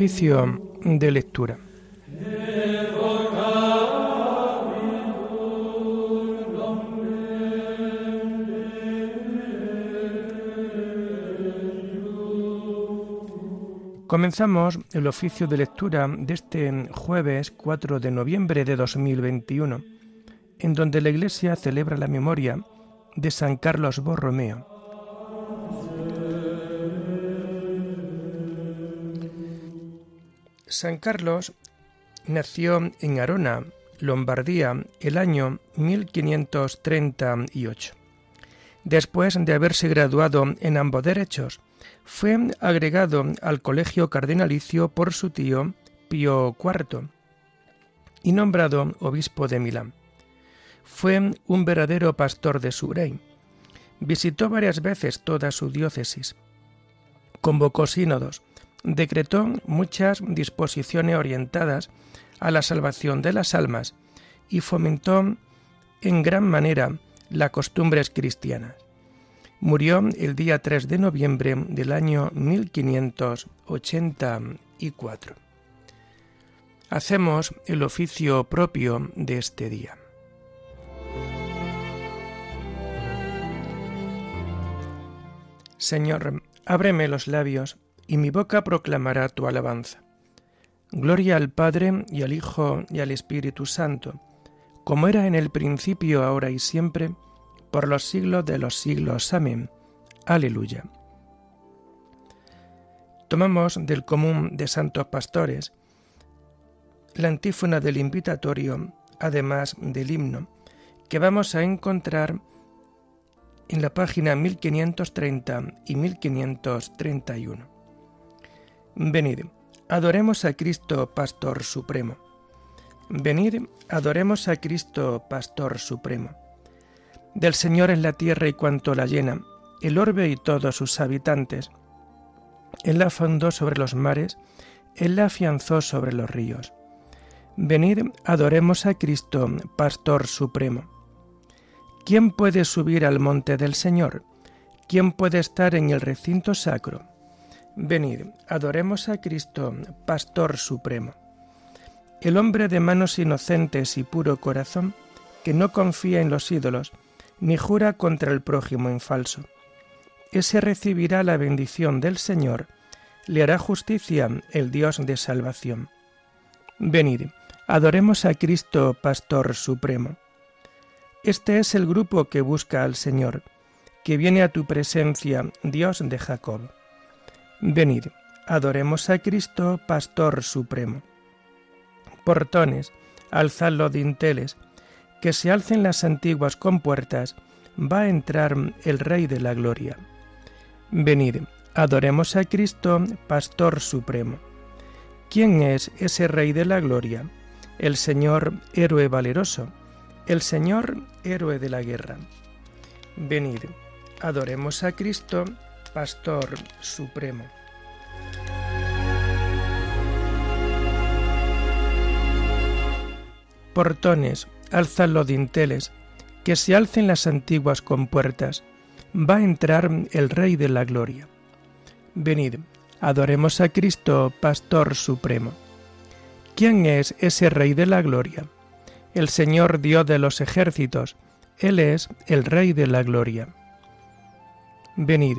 Oficio de lectura. Comenzamos el oficio de lectura de este jueves 4 de noviembre de 2021, en donde la Iglesia celebra la memoria de San Carlos Borromeo. San Carlos nació en Arona, Lombardía, el año 1538. Después de haberse graduado en ambos derechos, fue agregado al colegio cardenalicio por su tío Pío IV y nombrado obispo de Milán. Fue un verdadero pastor de su rey. Visitó varias veces toda su diócesis. Convocó sínodos, decretó muchas disposiciones orientadas a la salvación de las almas y fomentó en gran manera las costumbres cristianas. Murió el día 3 de noviembre del año 1584. Hacemos el oficio propio de este día. Señor, ábreme los labios, y mi boca proclamará tu alabanza. Gloria al Padre y al Hijo y al Espíritu Santo, como era en el principio, ahora y siempre, por los siglos de los siglos. Amén. Aleluya. Tomamos del común de santos pastores la antífona del invitatorio, además del himno, que vamos a encontrar en la página 1530 y 1531. Venid, adoremos a Cristo, Pastor Supremo. Venid, adoremos a Cristo, Pastor Supremo. Del Señor es la tierra y cuanto la llena, el orbe y todos sus habitantes. Él la fundó sobre los mares, Él la afianzó sobre los ríos. Venid, adoremos a Cristo, Pastor Supremo. ¿Quién puede subir al monte del Señor? ¿Quién puede estar en el recinto sacro? Venid, adoremos a Cristo, Pastor Supremo. El hombre de manos inocentes y puro corazón, que no confía en los ídolos, ni jura contra el prójimo en falso. Ese recibirá la bendición del Señor, le hará justicia el Dios de salvación. Venid, adoremos a Cristo, Pastor Supremo. Este es el grupo que busca al Señor, que viene a tu presencia, Dios de Jacob. Venid, adoremos a Cristo, Pastor Supremo. Portones, alzad los dinteles, que se alcen las antiguas compuertas, va a entrar el Rey de la Gloria. Venid, adoremos a Cristo, Pastor Supremo. ¿Quién es ese Rey de la Gloria? El Señor héroe valeroso, el Señor héroe de la guerra. Venid, adoremos a Cristo, Pastor Supremo. Portones, alzan los dinteles, que se alcen las antiguas compuertas, va a entrar el Rey de la Gloria. Venid, adoremos a Cristo, Pastor Supremo. ¿Quién es ese Rey de la Gloria? El Señor Dios de los ejércitos, Él es el Rey de la Gloria. Venid,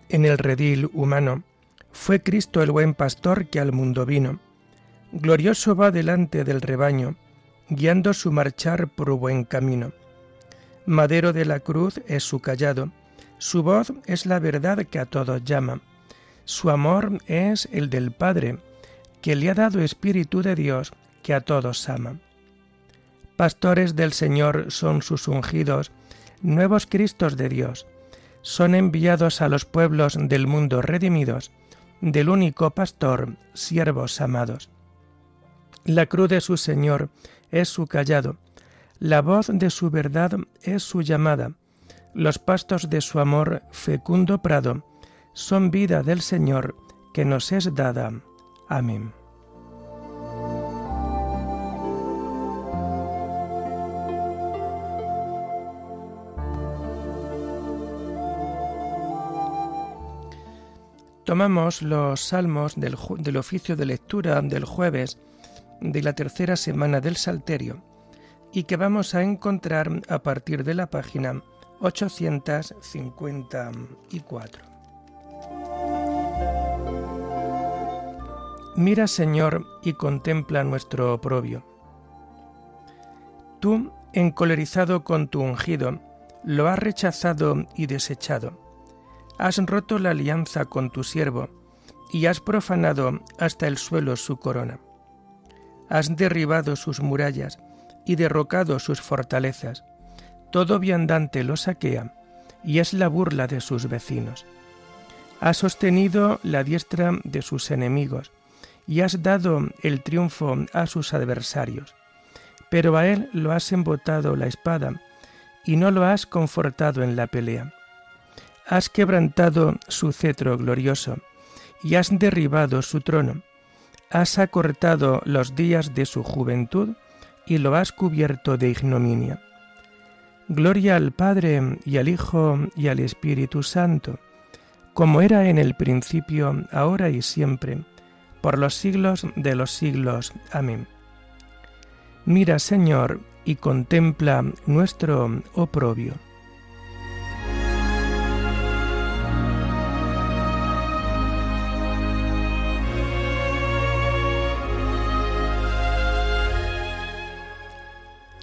en el redil humano, fue Cristo el buen pastor que al mundo vino. Glorioso va delante del rebaño, guiando su marchar por buen camino. Madero de la cruz es su callado, su voz es la verdad que a todos llama, su amor es el del Padre, que le ha dado Espíritu de Dios que a todos ama. Pastores del Señor son sus ungidos, nuevos Cristos de Dios, son enviados a los pueblos del mundo redimidos, del único pastor, siervos amados. La cruz de su Señor es su callado, la voz de su verdad es su llamada, los pastos de su amor, fecundo prado, son vida del Señor que nos es dada. Amén. Tomamos los salmos del, del, oficio de lectura del jueves de la tercera semana del Salterio y que vamos a encontrar a partir de la página 854. Mira, Señor, y contempla nuestro oprobio. Tú, encolerizado con tu ungido, lo has rechazado y desechado. Has roto la alianza con tu siervo, y has profanado hasta el suelo su corona. Has derribado sus murallas y derrocado sus fortalezas. Todo viandante lo saquea, y es la burla de sus vecinos. Has sostenido la diestra de sus enemigos, y has dado el triunfo a sus adversarios. Pero a él lo has embotado la espada, y no lo has confortado en la pelea. Has quebrantado su cetro glorioso, y has derribado su trono. Has acortado los días de su juventud, y lo has cubierto de ignominia. Gloria al Padre y al Hijo y al Espíritu Santo, como era en el principio, ahora y siempre, por los siglos de los siglos. Amén. Mira, Señor, y contempla nuestro oprobio.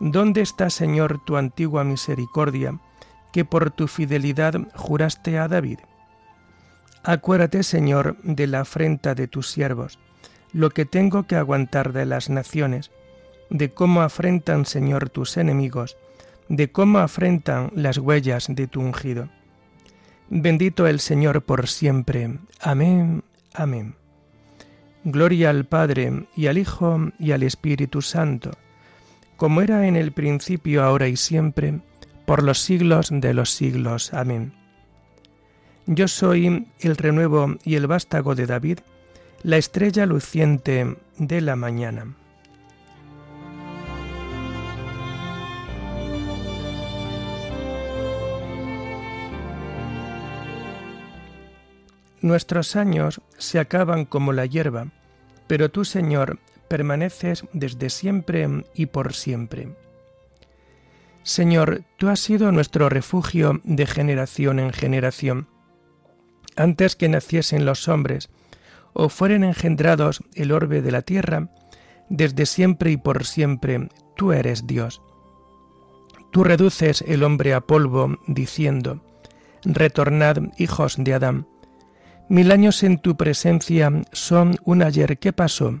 ¿Dónde está, Señor, tu antigua misericordia, que por tu fidelidad juraste a David? Acuérdate, Señor, de la afrenta de tus siervos lo que tengo que aguantar de las naciones, de cómo afrentan, Señor, tus enemigos, de cómo afrentan las huellas de tu ungido. Bendito el Señor por siempre. Amén, amén. Gloria al Padre, y al Hijo, y al Espíritu Santo, como era en el principio, ahora y siempre, por los siglos de los siglos. Amén. Yo soy el renuevo y el vástago de David, la estrella luciente de la mañana. Nuestros años se acaban como la hierba, pero tú, Señor, permaneces desde siempre y por siempre. Señor, tú has sido nuestro refugio de generación en generación. Antes que naciesen los hombres, o fueren engendrados el orbe de la tierra, desde siempre y por siempre tú eres Dios. Tú reduces el hombre a polvo, diciendo, Retornad, hijos de Adán. Mil años en tu presencia son un ayer que pasó,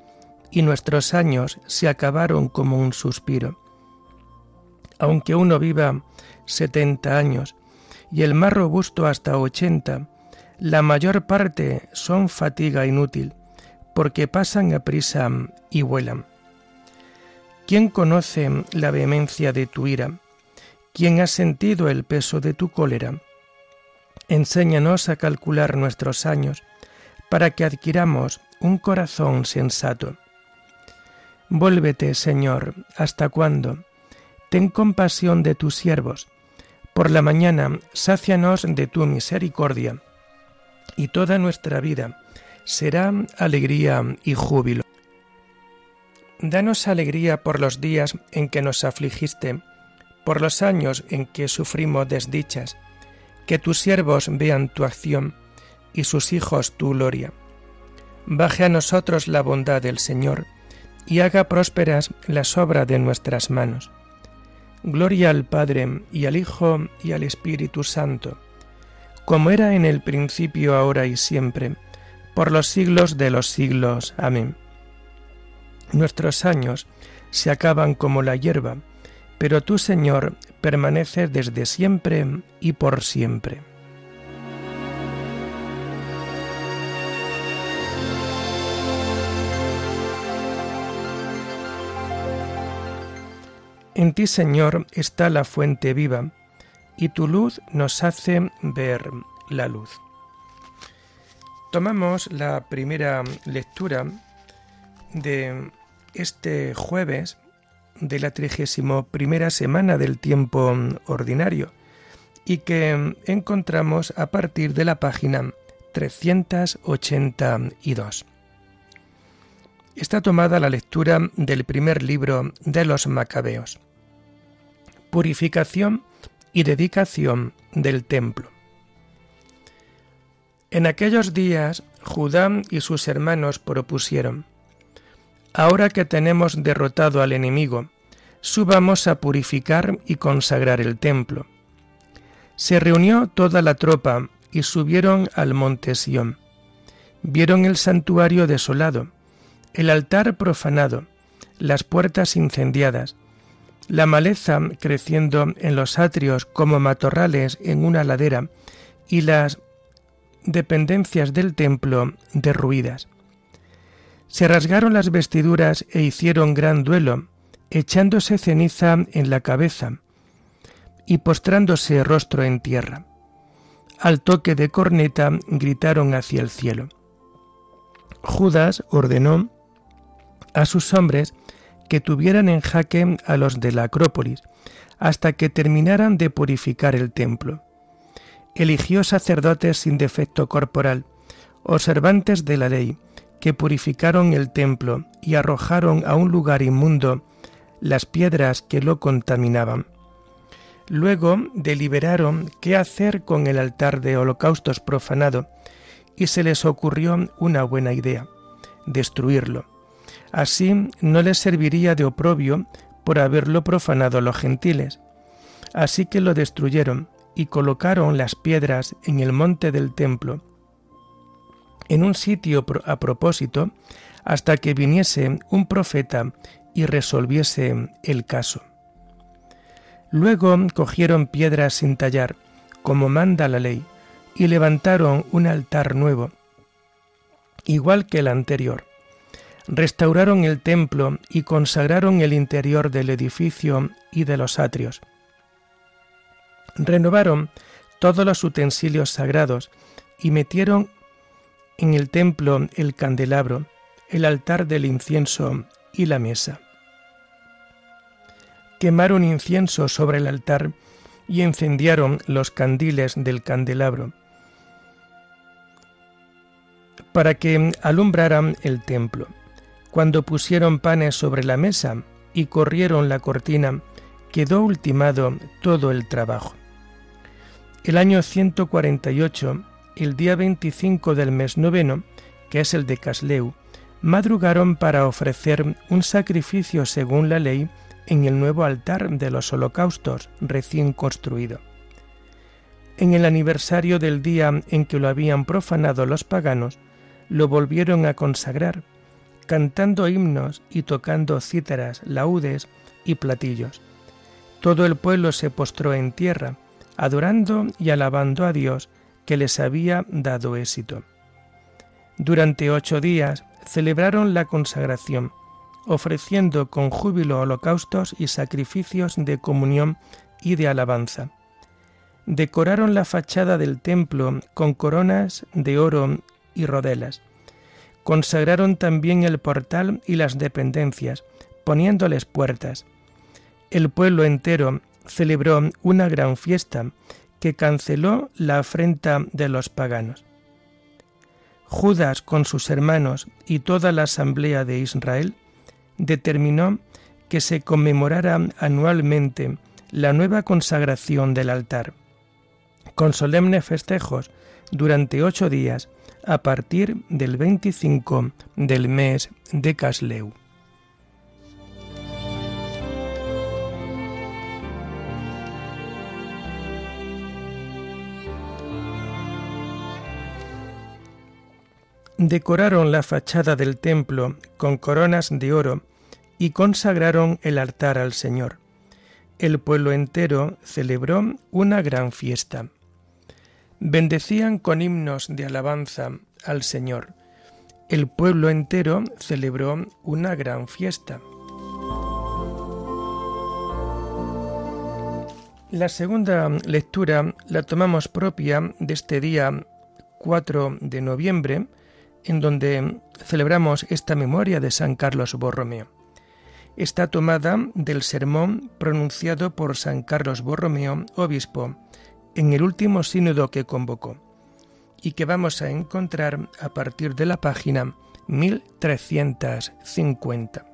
y nuestros años se acabaron como un suspiro. Aunque uno viva setenta años, y el más robusto hasta ochenta, la mayor parte son fatiga inútil, porque pasan a prisa y vuelan. ¿Quién conoce la vehemencia de tu ira? ¿Quién ha sentido el peso de tu cólera? Enséñanos a calcular nuestros años, para que adquiramos un corazón sensato. Vuélvete, Señor, ¿hasta cuándo? Ten compasión de tus siervos. Por la mañana, sácianos de tu misericordia, y toda nuestra vida será alegría y júbilo. Danos alegría por los días en que nos afligiste, por los años en que sufrimos desdichas, que tus siervos vean tu acción y sus hijos tu gloria. Baje a nosotros la bondad del Señor y haga prósperas las obras de nuestras manos. Gloria al Padre y al Hijo y al Espíritu Santo, como era en el principio, ahora y siempre, por los siglos de los siglos. Amén. Nuestros años se acaban como la hierba, pero tú, Señor, permaneces desde siempre y por siempre. En ti, Señor, está la fuente viva, y tu luz nos hace ver la luz. Tomamos la primera lectura de este jueves de la trigésimo primera semana del tiempo ordinario y que encontramos a partir de la página 382. Está tomada la lectura del primer libro de los Macabeos. Purificación y dedicación del templo. En aquellos días Judá y sus hermanos propusieron, Ahora que tenemos derrotado al enemigo, subamos a purificar y consagrar el templo. Se reunió toda la tropa y subieron al monte Sión. Vieron el santuario desolado, el altar profanado, las puertas incendiadas, la maleza creciendo en los atrios como matorrales en una ladera y las dependencias del templo derruidas. Se rasgaron las vestiduras e hicieron gran duelo, echándose ceniza en la cabeza y postrándose rostro en tierra. Al toque de corneta gritaron hacia el cielo. Judas ordenó a sus hombres que tuvieran en jaque a los de la Acrópolis, hasta que terminaran de purificar el templo. Eligió sacerdotes sin defecto corporal, observantes de la ley, que purificaron el templo y arrojaron a un lugar inmundo las piedras que lo contaminaban. Luego deliberaron qué hacer con el altar de holocaustos profanado y se les ocurrió una buena idea, destruirlo. Así no les serviría de oprobio por haberlo profanado los gentiles. Así que lo destruyeron y colocaron las piedras en el monte del templo, en un sitio a propósito, hasta que viniese un profeta y resolviese el caso. Luego cogieron piedras sin tallar, como manda la ley, y levantaron un altar nuevo, igual que el anterior. Restauraron el templo y consagraron el interior del edificio y de los atrios. Renovaron todos los utensilios sagrados y metieron en el templo el candelabro, el altar del incienso y la mesa. Quemaron incienso sobre el altar y encendiaron los candiles del candelabro para que alumbraran el templo. Cuando pusieron panes sobre la mesa y corrieron la cortina, quedó ultimado todo el trabajo. El año 148, el día 25 del mes noveno, que es el de Casleu, madrugaron para ofrecer un sacrificio según la ley en el nuevo altar de los holocaustos recién construido. En el aniversario del día en que lo habían profanado los paganos, lo volvieron a consagrar, cantando himnos y tocando cítaras, laúdes y platillos. Todo el pueblo se postró en tierra, adorando y alabando a Dios que les había dado éxito. Durante ocho días celebraron la consagración, ofreciendo con júbilo holocaustos y sacrificios de comunión y de alabanza. Decoraron la fachada del templo con coronas de oro y rodelas. Consagraron también el portal y las dependencias, poniéndoles puertas. El pueblo entero celebró una gran fiesta que canceló la afrenta de los paganos. Judas con sus hermanos y toda la asamblea de Israel determinó que se conmemorara anualmente la nueva consagración del altar, con solemnes festejos durante ocho días a partir del 25 del mes de Casleu. Decoraron la fachada del templo con coronas de oro y consagraron el altar al Señor. El pueblo entero celebró una gran fiesta bendecían con himnos de alabanza al Señor. El pueblo entero celebró una gran fiesta. La segunda lectura la tomamos propia de este día 4 de noviembre, en donde celebramos esta memoria de San Carlos Borromeo. Está tomada del sermón pronunciado por San Carlos Borromeo, obispo en el último sínodo que convocó y que vamos a encontrar a partir de la página 1350.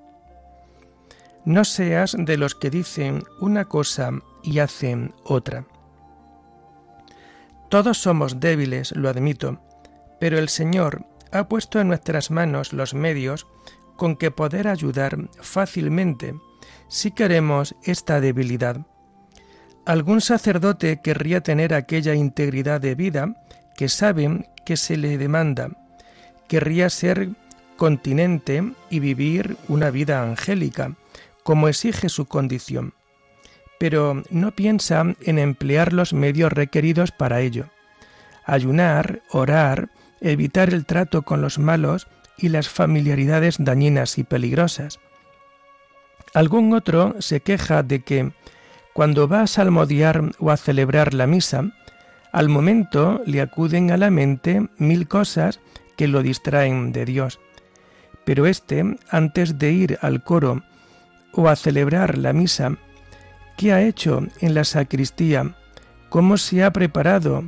No seas de los que dicen una cosa y hacen otra. Todos somos débiles, lo admito, pero el Señor ha puesto en nuestras manos los medios con que poder ayudar fácilmente si queremos esta debilidad algún sacerdote querría tener aquella integridad de vida que sabe que se le demanda. Querría ser continente y vivir una vida angélica, como exige su condición. Pero no piensa en emplear los medios requeridos para ello. Ayunar, orar, evitar el trato con los malos y las familiaridades dañinas y peligrosas. Algún otro se queja de que cuando va a salmodiar o a celebrar la misa, al momento le acuden a la mente mil cosas que lo distraen de Dios. Pero éste, antes de ir al coro o a celebrar la misa, ¿qué ha hecho en la sacristía? ¿Cómo se ha preparado?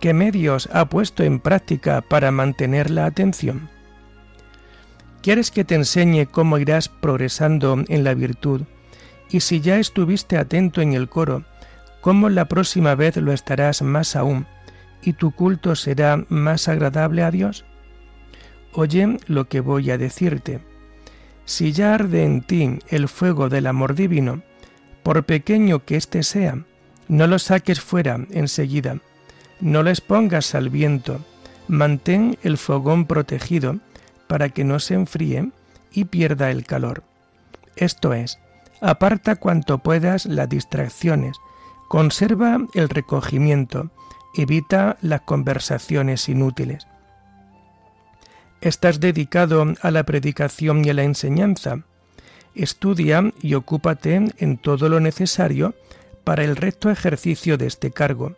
¿Qué medios ha puesto en práctica para mantener la atención? ¿Quieres que te enseñe cómo irás progresando en la virtud? Y si ya estuviste atento en el coro, ¿cómo la próxima vez lo estarás más aún y tu culto será más agradable a Dios? Oye lo que voy a decirte. Si ya arde en ti el fuego del amor divino, por pequeño que éste sea, no lo saques fuera enseguida, no lo expongas al viento, mantén el fogón protegido para que no se enfríe y pierda el calor. Esto es, Aparta cuanto puedas las distracciones, conserva el recogimiento, evita las conversaciones inútiles. Estás dedicado a la predicación y a la enseñanza. Estudia y ocúpate en todo lo necesario para el recto ejercicio de este cargo.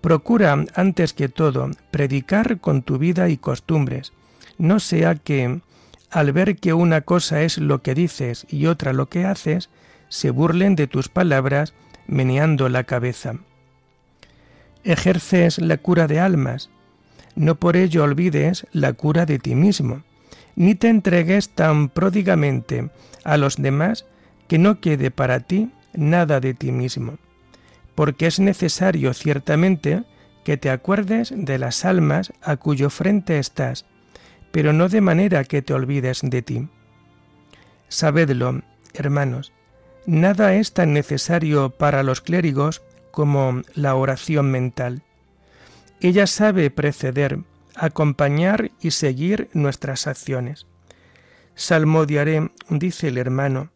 Procura, antes que todo, predicar con tu vida y costumbres, no sea que, al ver que una cosa es lo que dices y otra lo que haces, se burlen de tus palabras meneando la cabeza. Ejerces la cura de almas, no por ello olvides la cura de ti mismo, ni te entregues tan pródigamente a los demás que no quede para ti nada de ti mismo, porque es necesario ciertamente que te acuerdes de las almas a cuyo frente estás, pero no de manera que te olvides de ti. Sabedlo, hermanos, nada es tan necesario para los clérigos como la oración mental. Ella sabe preceder, acompañar y seguir nuestras acciones. Salmodiaré, dice el hermano,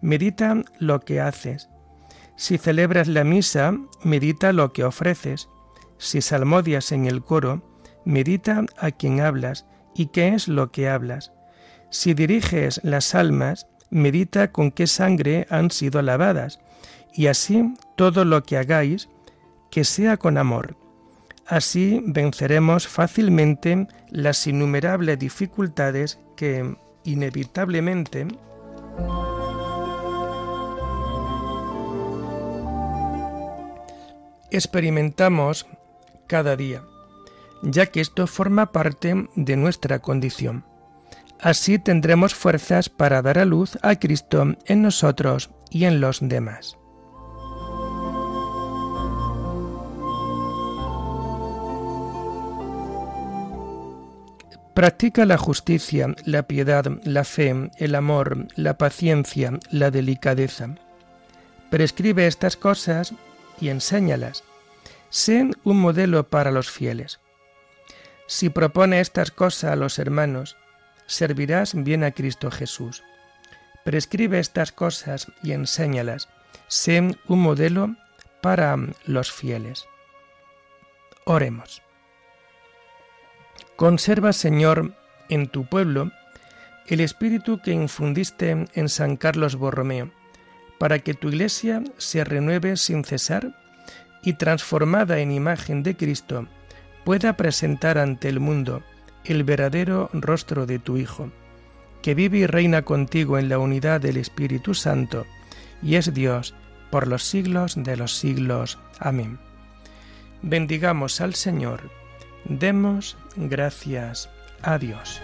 medita lo que haces. Si celebras la misa, medita lo que ofreces. Si salmodias en el coro, medita a quien hablas y qué es lo que hablas. Si diriges las almas, medita con qué sangre han sido lavadas, y así todo lo que hagáis, que sea con amor. Así venceremos fácilmente las innumerables dificultades que inevitablemente experimentamos cada día, ya que esto forma parte de nuestra condición. Así tendremos fuerzas para dar a luz a Cristo en nosotros y en los demás. Practica la justicia, la piedad, la fe, el amor, la paciencia, la delicadeza. Prescribe estas cosas y enséñalas. Sé un modelo para los fieles. Si propone estas cosas a los hermanos, servirás bien a Cristo Jesús. Prescribe estas cosas y enséñalas. Sé un modelo para los fieles. Oremos. Conserva, Señor, en tu pueblo el espíritu que infundiste en San Carlos Borromeo, para que tu iglesia se renueve sin cesar y transformada en imagen de Cristo, pueda presentar ante el mundo el verdadero rostro de tu Hijo, que vive y reina contigo en la unidad del Espíritu Santo, y es Dios por los siglos de los siglos. Amén. Bendigamos al Señor Demos gracias a Dios.